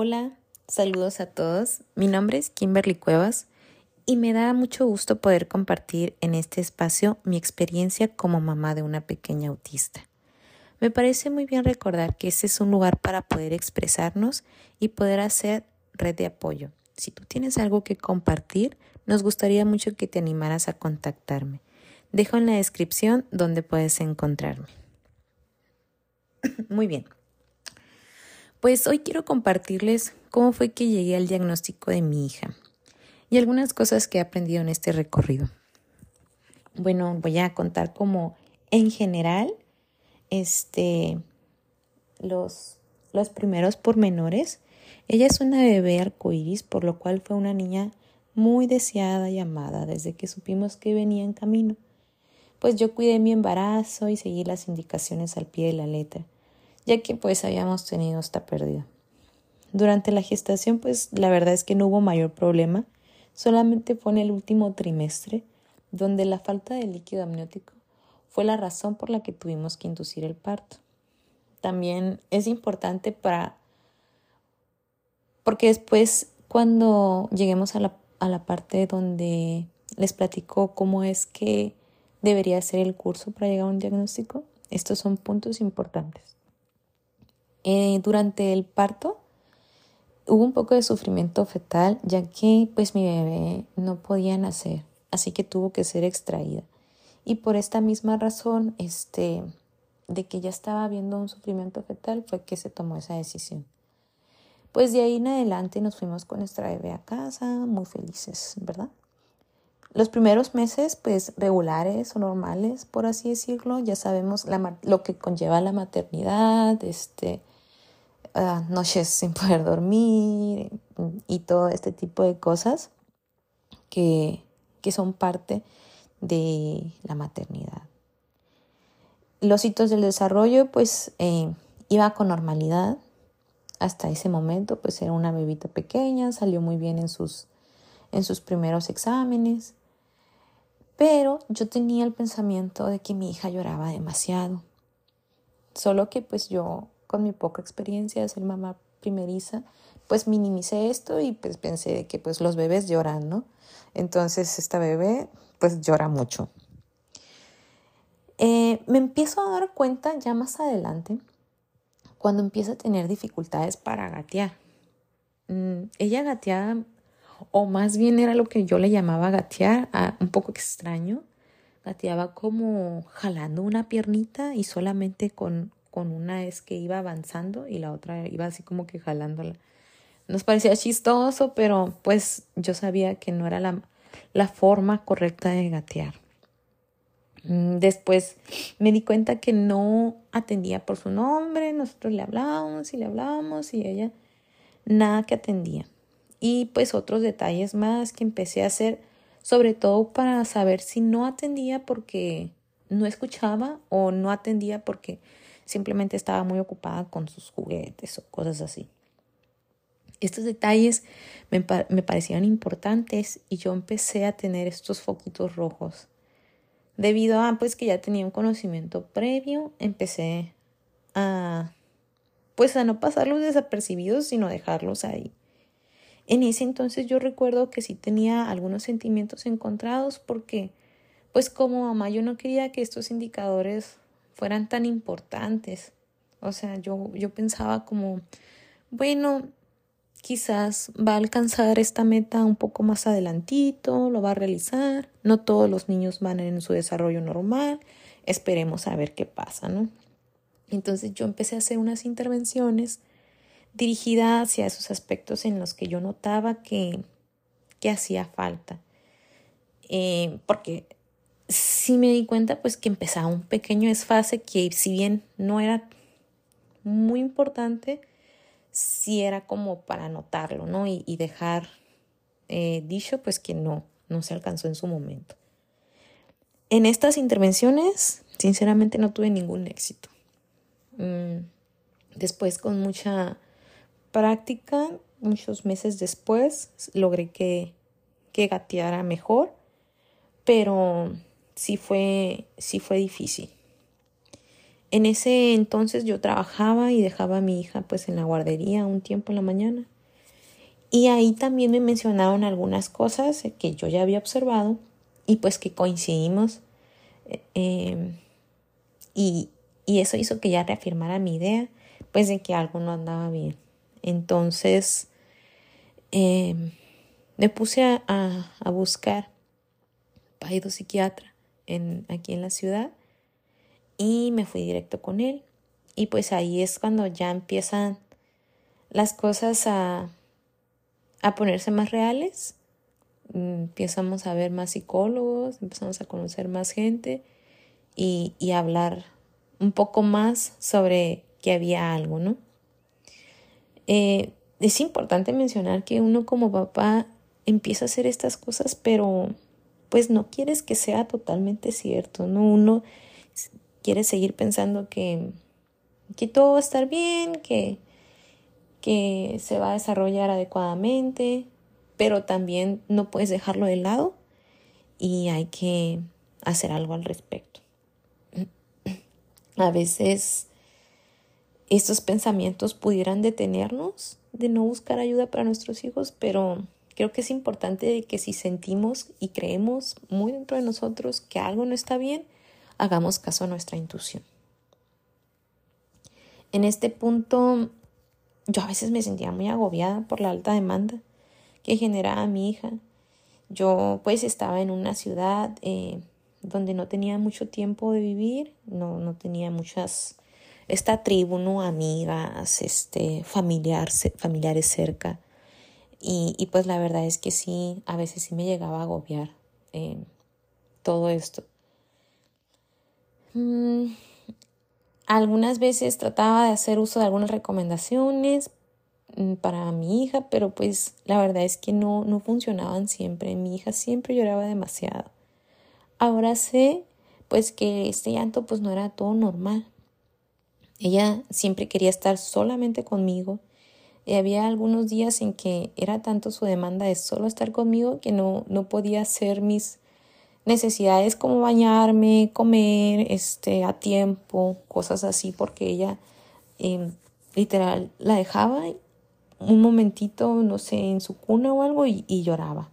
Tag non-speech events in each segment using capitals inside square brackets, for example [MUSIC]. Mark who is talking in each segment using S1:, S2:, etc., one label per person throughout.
S1: Hola, saludos a todos. Mi nombre es Kimberly Cuevas y me da mucho gusto poder compartir en este espacio mi experiencia como mamá de una pequeña autista. Me parece muy bien recordar que ese es un lugar para poder expresarnos y poder hacer red de apoyo. Si tú tienes algo que compartir, nos gustaría mucho que te animaras a contactarme. Dejo en la descripción donde puedes encontrarme. [COUGHS] Muy bien. Pues hoy quiero compartirles cómo fue que llegué al diagnóstico de mi hija y algunas cosas que he aprendido en este recorrido. Bueno, voy a contar como en general este los los primeros pormenores. Ella es una bebé arcoíris, por lo cual fue una niña muy deseada y amada desde que supimos que venía en camino. Pues yo cuidé mi embarazo y seguí las indicaciones al pie de la letra ya que pues habíamos tenido esta pérdida. Durante la gestación pues la verdad es que no hubo mayor problema, solamente fue en el último trimestre donde la falta de líquido amniótico fue la razón por la que tuvimos que inducir el parto. También es importante para porque después cuando lleguemos a la, a la parte donde les platico cómo es que debería ser el curso para llegar a un diagnóstico, estos son puntos importantes. Eh, durante el parto hubo un poco de sufrimiento fetal ya que pues mi bebé no podía nacer, así que tuvo que ser extraída. Y por esta misma razón, este, de que ya estaba habiendo un sufrimiento fetal, fue que se tomó esa decisión. Pues de ahí en adelante nos fuimos con nuestra bebé a casa, muy felices, ¿verdad? Los primeros meses, pues regulares o normales, por así decirlo, ya sabemos lo que conlleva la maternidad, este, Ah, noches sin poder dormir y todo este tipo de cosas que, que son parte de la maternidad. Los hitos del desarrollo, pues eh, iba con normalidad. Hasta ese momento, pues era una bebita pequeña, salió muy bien en sus, en sus primeros exámenes. Pero yo tenía el pensamiento de que mi hija lloraba demasiado. Solo que pues yo con mi poca experiencia de ser mamá primeriza, pues minimicé esto y pues pensé que pues los bebés lloran, ¿no? Entonces esta bebé pues llora mucho. Eh, me empiezo a dar cuenta ya más adelante cuando empieza a tener dificultades para gatear. Mm, ella gateaba, o más bien era lo que yo le llamaba gatear, un poco extraño. Gateaba como jalando una piernita y solamente con con una es que iba avanzando y la otra iba así como que jalándola. Nos parecía chistoso, pero pues yo sabía que no era la, la forma correcta de gatear. Mm, después me di cuenta que no atendía por su nombre, nosotros le hablábamos y le hablábamos y ella nada que atendía. Y pues otros detalles más que empecé a hacer, sobre todo para saber si no atendía porque no escuchaba o no atendía porque simplemente estaba muy ocupada con sus juguetes o cosas así. Estos detalles me, me parecieron importantes y yo empecé a tener estos foquitos rojos. Debido a pues que ya tenía un conocimiento previo, empecé a pues a no pasarlos desapercibidos, sino dejarlos ahí. En ese entonces yo recuerdo que sí tenía algunos sentimientos encontrados porque pues como mamá yo no quería que estos indicadores fueran tan importantes. O sea, yo, yo pensaba como, bueno, quizás va a alcanzar esta meta un poco más adelantito, lo va a realizar, no todos los niños van en su desarrollo normal, esperemos a ver qué pasa, ¿no? Entonces yo empecé a hacer unas intervenciones dirigidas hacia esos aspectos en los que yo notaba que, que hacía falta. Eh, porque sí me di cuenta pues que empezaba un pequeño desfase que si bien no era muy importante, sí era como para notarlo, ¿no? Y, dejar eh, dicho pues que no, no se alcanzó en su momento. En estas intervenciones, sinceramente no tuve ningún éxito. Mm, después con mucha práctica, muchos meses después, logré que, que gateara mejor, pero sí fue, sí fue difícil. en ese entonces yo trabajaba y dejaba a mi hija pues en la guardería un tiempo en la mañana. Y ahí también me mencionaron algunas cosas que yo ya había observado y pues que coincidimos. Eh, em, y, eso hizo que ya reafirmara mi idea pues de que algo no andaba bien. Entonces em, me puse a, a, buscar paido psiquiatra en, aquí en la ciudad y me fui directo con él. Y pues ahí es cuando ya empiezan las cosas a, a ponerse más reales. Mm, empezamos a ver más psicólogos, empezamos a conocer más gente y, y hablar un poco más sobre que había algo, ¿no? Eh, es importante mencionar que uno como papá empieza a hacer estas cosas, pero pues no quieres que sea totalmente cierto, ¿no? Uno quiere seguir pensando que, que todo va a estar bien, que, que se va a desarrollar adecuadamente, pero también no puedes dejarlo de lado y hay que hacer algo al respecto. [CLEARS THROAT] A veces estos pensamientos pudieran detenernos de no buscar ayuda para nuestros hijos, pero creo que es importante que si sentimos y creemos muy dentro de nosotros que algo no está bien, hagamos caso a nuestra intuición. En este punto yo a veces me sentía muy agobiada por la alta demanda que generaba mi hija. Yo pues estaba en una ciudad eh, donde no tenía mucho tiempo de vivir, no, no tenía muchas, esta tribu, ¿no? Amigas, este, familiares cerca. Y, pues la verdad es que sí, a veces sí me llegaba a agobiar eh, todo esto. Mm, algunas veces trataba de hacer uso de algunas recomendaciones mm, para mi hija, pero pues la verdad es que no, no funcionaban siempre. Mi hija siempre lloraba demasiado. Ahora sé pues que este llanto pues no era todo normal. Ella siempre quería estar solamente conmigo. Y había algunos días en que era tanto su demanda de solo estar conmigo que no, no podía hacer mis necesidades como bañarme, comer, este, a tiempo, cosas así, porque ella em, literal la dejaba un momentito, no sé, en su cuna o algo y, lloraba.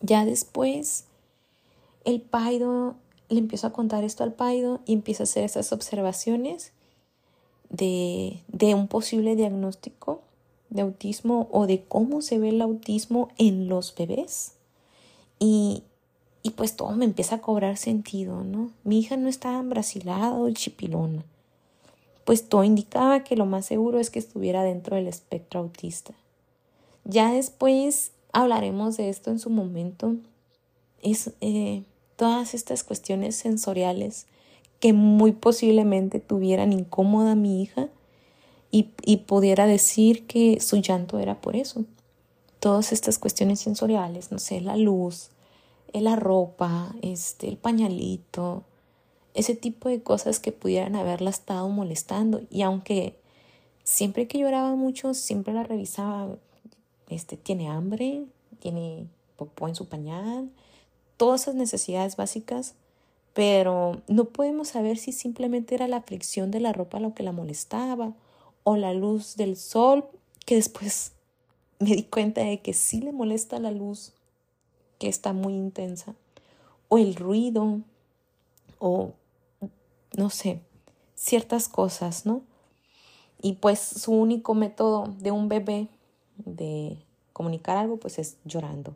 S1: Ya después, el paido le empiezo a contar esto al paido y empieza a hacer esas observaciones de, de un posible diagnóstico de autismo o de cómo se ve el autismo en los bebés. Y, y pues todo me empieza a cobrar sentido, ¿no? Mi hija no estaba embrasilada o chipilona. Pues todo indicaba que lo más seguro es que estuviera dentro del espectro autista. Ya después hablaremos de esto en su momento. Es eh, todas estas cuestiones sensoriales que muy posiblemente tuvieran incómoda a mi hija y, y pudiera decir que su llanto era por eso. Todas estas cuestiones sensoriales, no sé, la luz, la ropa, este, el pañalito, ese tipo de cosas que pudieran haberla estado molestando. Y aunque siempre que lloraba mucho, siempre la revisaba, este, tiene hambre, tiene popó en su pañal, todas esas necesidades básicas, pero no podemos saber si simplemente era la fricción de la ropa lo que la molestaba o la luz del sol, que después [LAUGHS] me di cuenta de que sí le molesta la luz que está muy intensa, o el ruido, o no sé, ciertas cosas, ¿no? Y pues su único método de un bebé de comunicar algo, pues es llorando.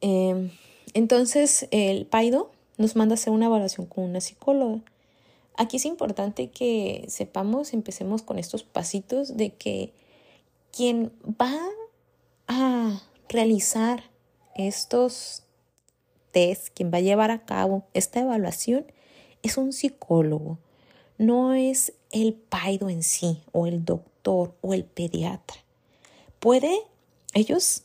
S1: Em, entonces, el Paido nos manda a hacer una evaluación con una psicóloga. Aquí es importante que sepamos, empecemos con estos pasitos de que quien va a realizar estos test, quien va a llevar a cabo esta evaluación, es un psicólogo, no es el paido en sí, o el doctor, o el pediatra. Puede, ellos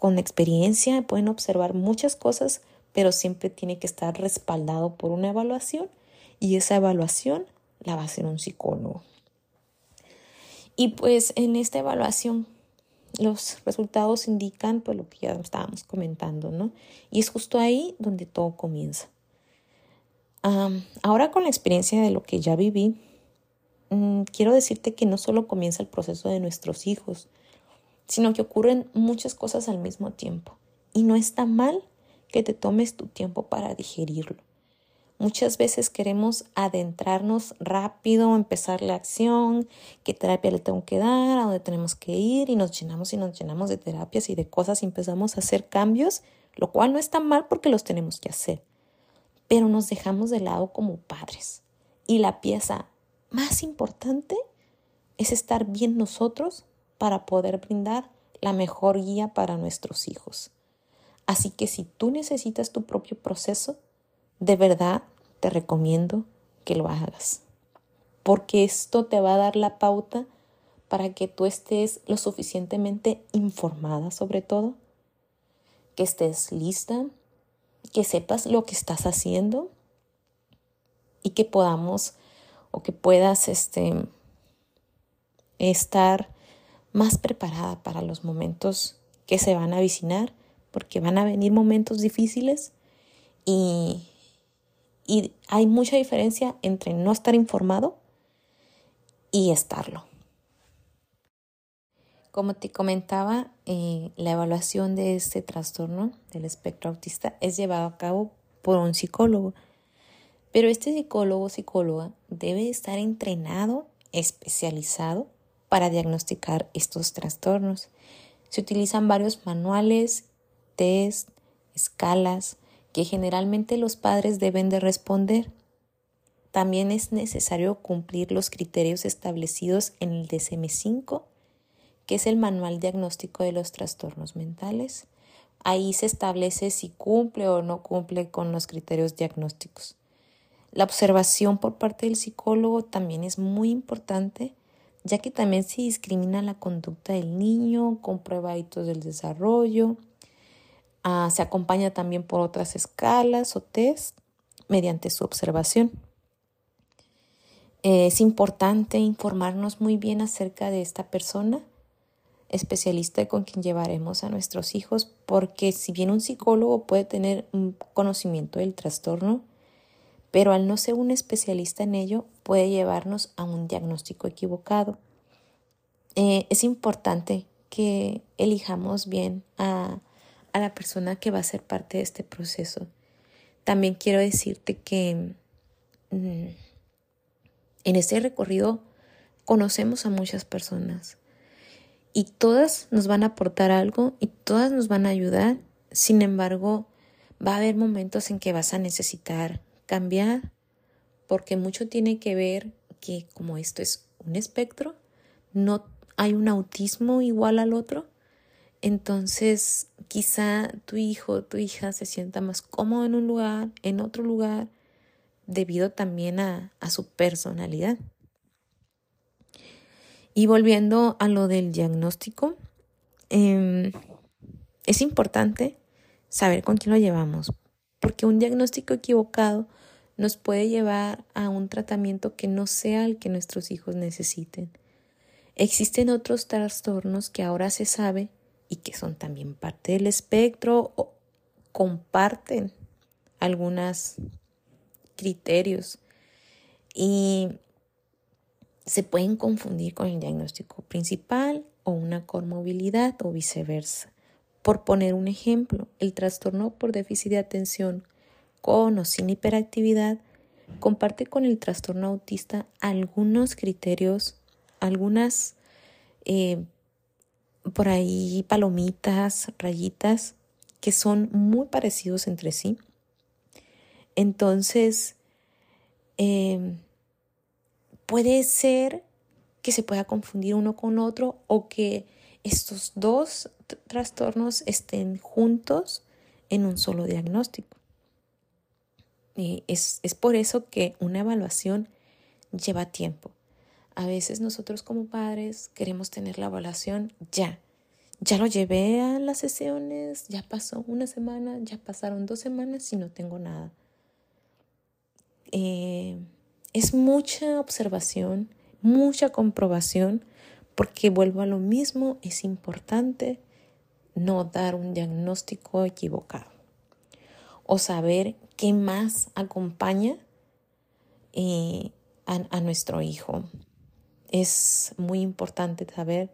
S1: con experiencia pueden observar muchas cosas, pero siempre tiene que estar respaldado por una evaluación y esa evaluación la va a hacer un psicólogo. Y pues en esta evaluación los resultados indican pues lo que ya estábamos comentando, ¿no? Y es justo ahí donde todo comienza. ahora con la experiencia de lo que ya viví, mm, quiero decirte que no solo comienza el proceso de nuestros hijos, sino que ocurren muchas cosas al mismo tiempo. Y no está mal que te tomes tu tiempo para digerirlo. Muchas veces queremos adentrarnos rápido, empezar la acción, qué terapia le tengo que dar, a dónde tenemos que ir y nos llenamos y nos llenamos de terapias y de cosas y empezamos a hacer cambios, lo cual no está mal porque los tenemos que hacer. Pero nos dejamos de lado como padres. Y la pieza más importante es estar bien nosotros para poder brindar la mejor guía para nuestros hijos. Así que si tú necesitas tu propio proceso, de verdad te recomiendo que lo hagas, porque esto te va a dar la pauta para que tú estés lo suficientemente informada sobre todo, que estés lista, que sepas lo que estás haciendo y que podamos o que puedas este, estar más preparada para los momentos que se van a avicinar, porque van a venir momentos difíciles y, y hay mucha diferencia entre no estar informado y estarlo. Como te comentaba, eh, la evaluación de este trastorno del espectro autista es llevado a cabo por un psicólogo. Pero este psicólogo o psicóloga debe estar entrenado, especializado para diagnosticar estos trastornos. Se utilizan varios manuales, test, escalas, que generalmente los padres deben de responder. También es necesario cumplir los criterios establecidos en el DSM-5, que es el Manual Diagnóstico de los Trastornos Mentales. Ahí se establece si cumple o no cumple con los criterios diagnósticos. La observación por parte del psicólogo también es muy importante, ya que también se discrimina la conducta del niño, comprueba hábitos del desarrollo, Ah, se acompaña también por otras escalas o test mediante su observación. es importante informarnos muy bien acerca de esta persona especialista con quien llevaremos a nuestros hijos, porque si bien un psicólogo puede tener un conocimiento del trastorno, pero al no ser un especialista en ello puede llevarnos a un diagnóstico equivocado. Eh, es importante que elijamos bien a a la persona que va a ser parte de este proceso. También quiero decirte que mm, en este recorrido conocemos a muchas personas y todas nos van a aportar algo y todas nos van a ayudar. Sin embargo, va a haber momentos en que vas a necesitar cambiar porque mucho tiene que ver que como esto es un espectro, no hay un autismo igual al otro entonces quizá tu hijo tu hija se sienta más cómodo en un lugar, en otro lugar, debido también a, su personalidad. Y volviendo a lo del diagnóstico, em, es importante saber con quién lo llevamos, porque un diagnóstico equivocado nos puede llevar a un tratamiento que no sea el que nuestros hijos necesiten. Existen otros trastornos que ahora se sabe y que son también parte del espectro o comparten algunos criterios y se pueden confundir con el diagnóstico principal o una comorbilidad o viceversa. Por poner un ejemplo, el trastorno por déficit de atención con o sin hiperactividad comparte con el trastorno autista algunos criterios, algunas eh, por ahí palomitas, rayitas, que son muy parecidos entre sí. Entonces, em, puede ser que se pueda confundir uno con otro o que estos dos trastornos estén juntos en un solo diagnóstico. Y es, es por eso que una evaluación lleva tiempo. A veces nosotros como padres queremos tener la evaluación ya. Ya lo llevé a las sesiones, ya pasó una semana, ya pasaron dos semanas y no tengo nada. Eh, es mucha observación, mucha comprobación, porque vuelvo a lo mismo, es importante no dar un diagnóstico equivocado o saber qué más acompaña eh, a nuestro hijo. Es muy importante saber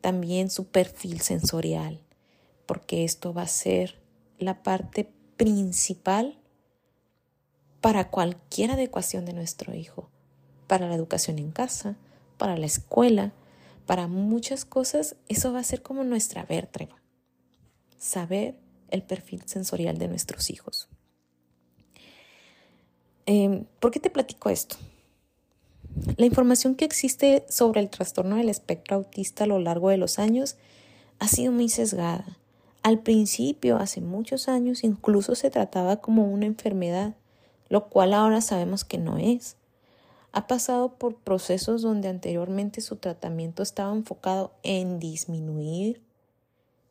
S1: también su perfil sensorial, porque esto va a ser la parte principal para cualquier adecuación de nuestro hijo, para la educación en casa, para la escuela, para muchas cosas, eso va a ser como nuestra vértebra, saber el perfil sensorial de nuestros hijos. Em, ¿Por qué te platico esto? La información que existe sobre el trastorno del espectro autista a lo largo de los años ha sido muy sesgada. Al principio, hace muchos años, incluso se trataba como una enfermedad, lo cual ahora sabemos que no es. Ha pasado por procesos donde anteriormente su tratamiento estaba enfocado en disminuir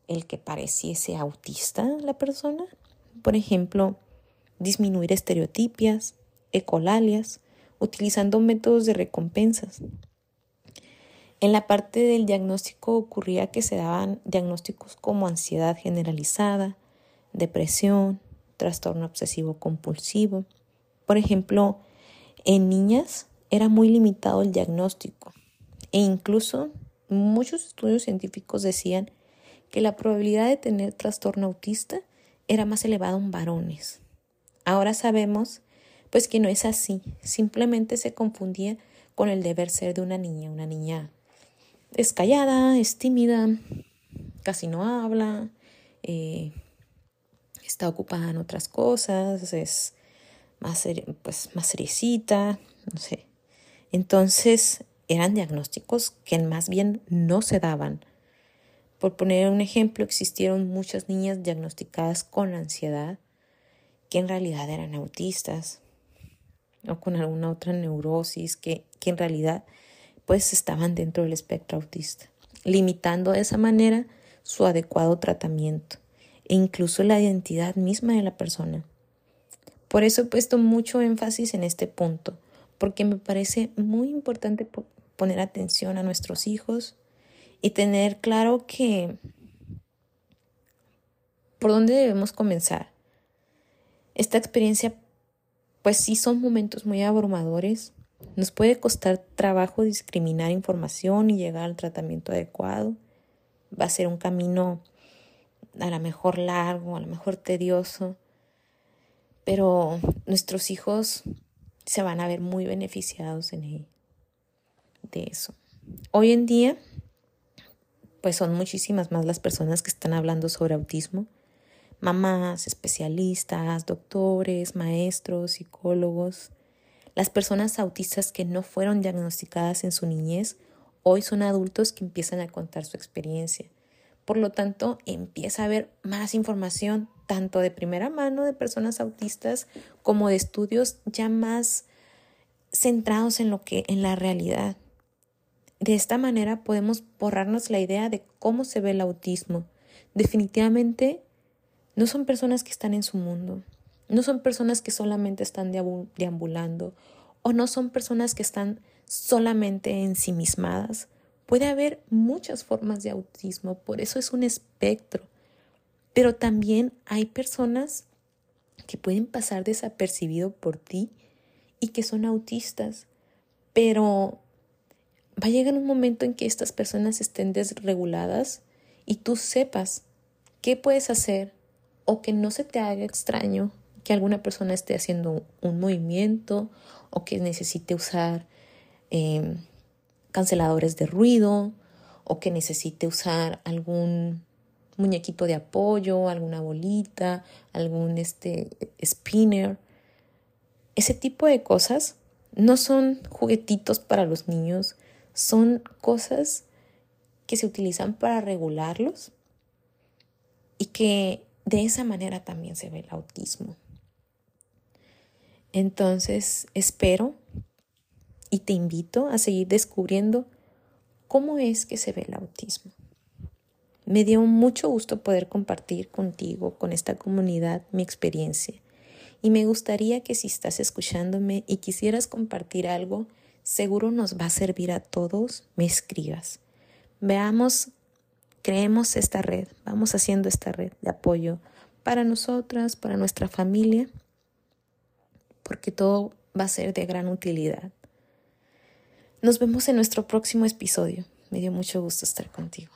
S1: el que pareciese autista la persona. Por ejemplo, disminuir estereotipias, ecolalias, utilizando métodos de recompensas. En la parte del diagnóstico ocurría que se daban diagnósticos como ansiedad generalizada, depresión, trastorno obsesivo compulsivo. Por ejemplo, en niñas era muy limitado el diagnóstico e incluso muchos estudios científicos decían que la probabilidad de tener trastorno autista era más elevada en varones. Ahora sabemos pues que no es así, simplemente se confundía con el deber ser de una niña, una niña es callada, es tímida, casi no habla, eh, está ocupada en otras cosas, es más, pues, más seriecita, no sé. Entonces eran diagnósticos que más bien no se daban. Por poner un ejemplo, existieron muchas niñas diagnosticadas con ansiedad que en realidad eran autistas o con alguna otra neurosis que, que en realidad pues estaban dentro del espectro autista, limitando de esa manera su adecuado tratamiento e incluso la identidad misma de la persona. Por eso he puesto mucho énfasis en este punto, porque me parece muy importante poner atención a nuestros hijos y tener claro que por dónde debemos comenzar. Esta experiencia, pues sí son momentos muy abrumadores, nos puede costar trabajo discriminar información y llegar al tratamiento adecuado. Va a ser un camino a lo mejor largo, a lo mejor tedioso, pero nuestros hijos se van a ver muy beneficiados en de eso. Hoy en día, pues son muchísimas más las personas que están hablando sobre autismo. Mamás, especialistas, doctores, maestros, psicólogos, las personas autistas que no fueron diagnosticadas en su niñez hoy son adultos que empiezan a contar su experiencia. Por lo tanto, empieza a haber más información, tanto de primera mano de personas autistas como de estudios ya más centrados en lo que en la realidad. De esta manera podemos borrarnos la idea de cómo se ve el autismo. Definitivamente no son personas que están en su mundo. No son personas que solamente están deambulando o no son personas que están solamente ensimismadas. Puede haber muchas formas de autismo, por eso es un espectro. Pero también hay personas que pueden pasar desapercibido por ti y que son autistas, pero va a llegar un momento en que estas personas estén desreguladas y tú sepas qué puedes hacer o que no se te haga extraño que alguna persona esté haciendo un movimiento o que necesite usar em, canceladores de ruido o que necesite usar algún muñequito de apoyo, alguna bolita, algún este, spinner. Ese tipo de cosas no son juguetitos para los niños, son cosas que se utilizan para regularlos y que de esa manera también se ve el autismo. Entonces espero y te invito a seguir descubriendo cómo es que se ve el autismo. Me dio mucho gusto poder compartir contigo, con esta comunidad, mi experiencia. Y me gustaría que si estás escuchándome y quisieras compartir algo, seguro nos va a servir a todos, me escribas. Veamos, creemos esta red, vamos haciendo esta red de apoyo para nosotras, para nuestra familia porque todo va a ser de gran utilidad. Nos vemos en nuestro próximo episodio. Me dio mucho gusto estar contigo.